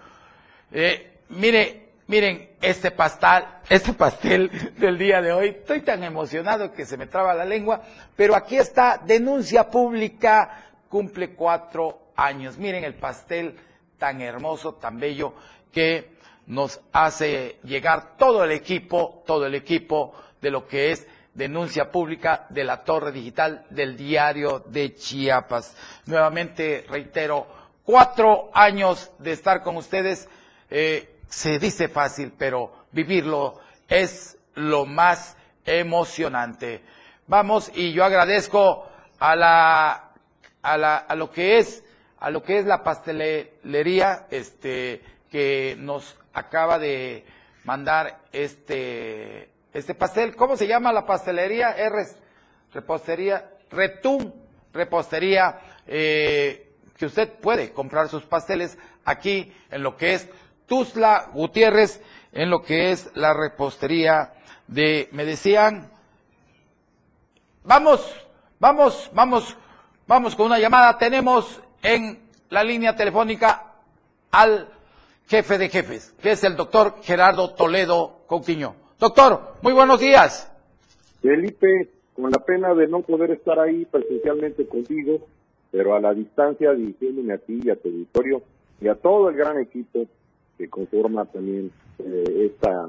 Eh, mire, miren este pastel, este pastel del día de hoy. Estoy tan emocionado que se me traba la lengua, pero aquí está denuncia pública cumple cuatro años. Miren el pastel tan hermoso, tan bello que nos hace llegar todo el equipo, todo el equipo de lo que es denuncia pública de la torre digital del diario de Chiapas. Nuevamente reitero, cuatro años de estar con ustedes. Eh, se dice fácil, pero vivirlo es lo más emocionante. Vamos, y yo agradezco a la, a la, a lo que es, a lo que es la pastelería, este, que nos acaba de mandar este, este pastel. ¿Cómo se llama la pastelería? R repostería, Retum, repostería, eh, que usted puede comprar sus pasteles aquí en lo que es Tuzla Gutiérrez, en lo que es la repostería de, me decían, vamos, vamos, vamos, vamos con una llamada. Tenemos en la línea telefónica al jefe de jefes, que es el doctor Gerardo Toledo Coutinho. Doctor, muy buenos días. Felipe, con la pena de no poder estar ahí presencialmente contigo, pero a la distancia dirigiéndome a ti y a tu auditorio y a todo el gran equipo que conforma también eh, esta,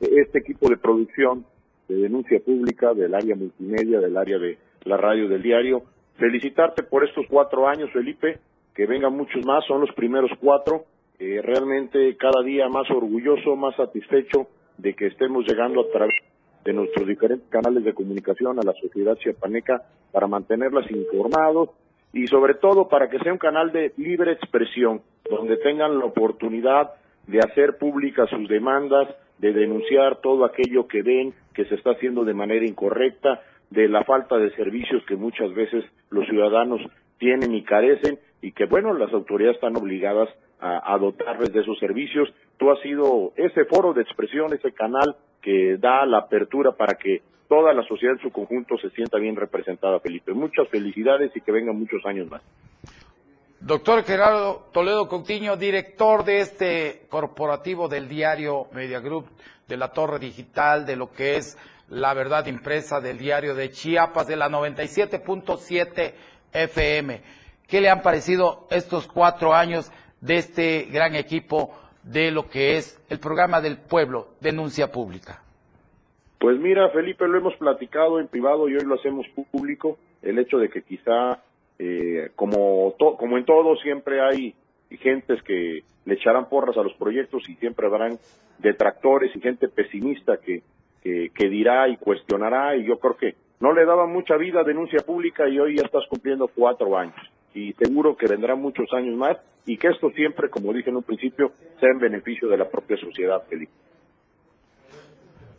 este equipo de producción de denuncia pública del área multimedia, del área de la radio del diario. Felicitarte por estos cuatro años, Felipe, que vengan muchos más, son los primeros cuatro. Eh, realmente cada día más orgulloso, más satisfecho de que estemos llegando a través de nuestros diferentes canales de comunicación a la sociedad chiapaneca para mantenerlas informados y sobre todo para que sea un canal de libre expresión, donde tengan la oportunidad de hacer públicas sus demandas, de denunciar todo aquello que ven que se está haciendo de manera incorrecta, de la falta de servicios que muchas veces los ciudadanos tienen y carecen y que bueno, las autoridades están obligadas a, a, dotarles de esos servicios. Tú has sido ese foro de expresión, ese canal que da la apertura para que toda la sociedad en su conjunto se sienta bien representada, Felipe. Muchas felicidades y que vengan muchos años más. Doctor Gerardo Toledo Coutinho, director de este corporativo del diario Media Group, de la Torre Digital, de lo que es la verdad impresa del diario de Chiapas, de la 97.7 FM. ¿Qué le han parecido estos cuatro años de este gran equipo de lo que es el programa del pueblo, denuncia pública? Pues mira, Felipe, lo hemos platicado en privado y hoy lo hacemos público, el hecho de que quizá, eh, como, en todo, siempre hay gentes que le echarán porras a los proyectos y siempre habrán detractores y gente pesimista que, que, que dirá y cuestionará y yo creo que no le daba mucha vida a denuncia pública y hoy ya estás cumpliendo cuatro años. Y seguro que vendrán muchos años más y que esto siempre, como dije en un principio, sea en beneficio de la propia sociedad, Felipe.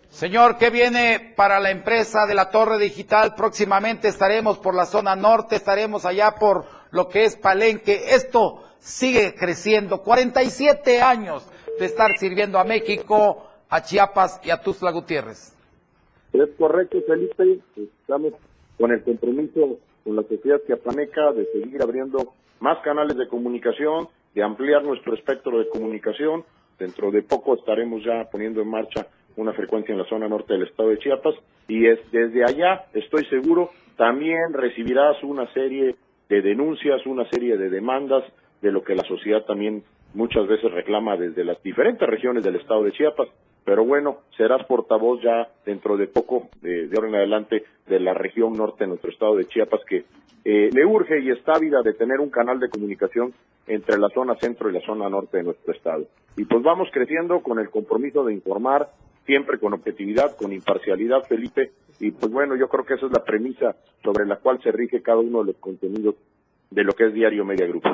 Señor, ¿qué viene para la empresa de la Torre Digital? Próximamente estaremos por la zona norte, estaremos allá por lo que es Palenque. Esto sigue creciendo. 47 años de estar sirviendo a México, a Chiapas y a Tuzla Gutiérrez. Es correcto, Felipe. Estamos con el compromiso con la sociedad chiapaneca de seguir abriendo más canales de comunicación, de ampliar nuestro espectro de comunicación. Dentro de poco estaremos ya poniendo en marcha una frecuencia en la zona norte del estado de Chiapas y es desde allá, estoy seguro, también recibirás una serie de denuncias, una serie de demandas de lo que la sociedad también muchas veces reclama desde las diferentes regiones del estado de Chiapas. Pero bueno, serás portavoz ya dentro de poco, de, ahora en adelante, de la región norte de nuestro estado de Chiapas, que eh, le urge y está ávida de tener un canal de comunicación entre la zona centro y la zona norte de nuestro estado. Y pues vamos creciendo con el compromiso de informar, siempre con objetividad, con imparcialidad, Felipe. Y pues bueno, yo creo que esa es la premisa sobre la cual se rige cada uno de los contenidos de lo que es Diario Media Grupo.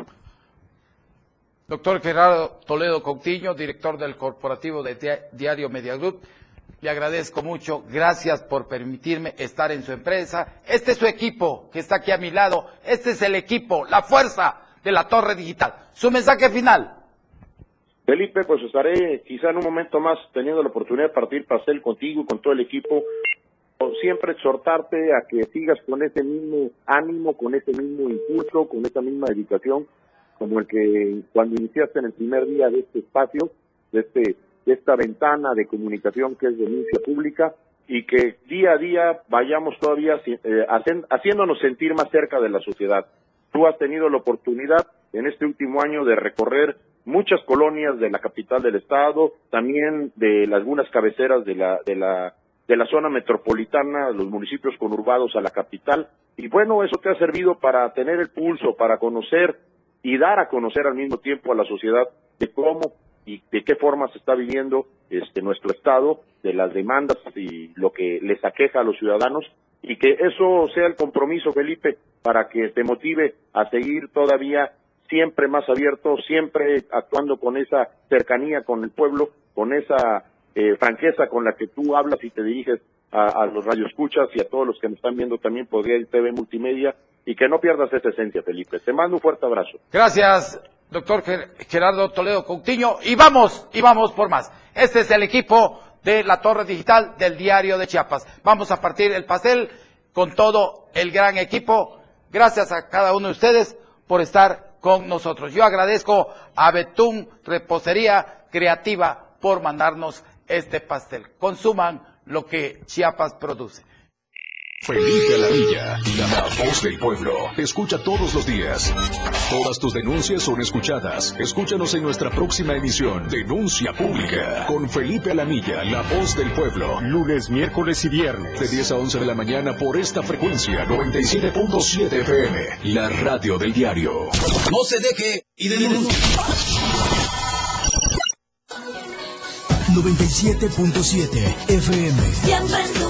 Doctor Gerardo Toledo Coutinho, director del corporativo de Diario Media Group, le agradezco mucho. Gracias por permitirme estar en su empresa. Este es su equipo que está aquí a mi lado. Este es el equipo, la fuerza de la Torre Digital. Su mensaje final. Felipe, pues estaré quizá en un momento más teniendo la oportunidad de partir pastel contigo y con todo el equipo. Siempre exhortarte a que sigas con ese mismo ánimo, con ese mismo impulso, con esa misma dedicación como el que cuando iniciaste en el primer día de este espacio, de, este, de esta ventana de comunicación que es denuncia pública, y que día a día vayamos todavía eh, haciéndonos sentir más cerca de la sociedad. Tú has tenido la oportunidad en este último año de recorrer muchas colonias de la capital del estado, también de algunas cabeceras de la, de la, de la zona metropolitana, los municipios conurbados a la capital, y bueno, eso te ha servido para tener el pulso, para conocer y dar a conocer al mismo tiempo a la sociedad de cómo y de qué forma se está viviendo este nuestro estado, de las demandas y lo que les aqueja a los ciudadanos y que eso sea el compromiso, Felipe, para que te motive a seguir todavía siempre más abierto, siempre actuando con esa cercanía con el pueblo, con esa eh, franqueza con la que tú hablas y te diriges a, a los radioescuchas y a todos los que me están viendo también por TV Multimedia y que no pierdas esa esencia, Felipe. Te mando un fuerte abrazo. Gracias, doctor Gerardo Toledo Coutinho. Y vamos, y vamos por más. Este es el equipo de la Torre Digital del Diario de Chiapas. Vamos a partir el pastel con todo el gran equipo. Gracias a cada uno de ustedes por estar con nosotros. Yo agradezco a Betún Repostería Creativa por mandarnos este pastel. Consuman lo que Chiapas produce. Felipe Alamilla, la voz del pueblo. escucha todos los días. Todas tus denuncias son escuchadas. Escúchanos en nuestra próxima emisión, Denuncia Pública, con Felipe Alamilla, la voz del pueblo. Lunes, miércoles y viernes. De 10 a 11 de la mañana por esta frecuencia, 97.7 FM, la radio del diario. No se deje y denuncie. 97.7 FM. Siempre en tu.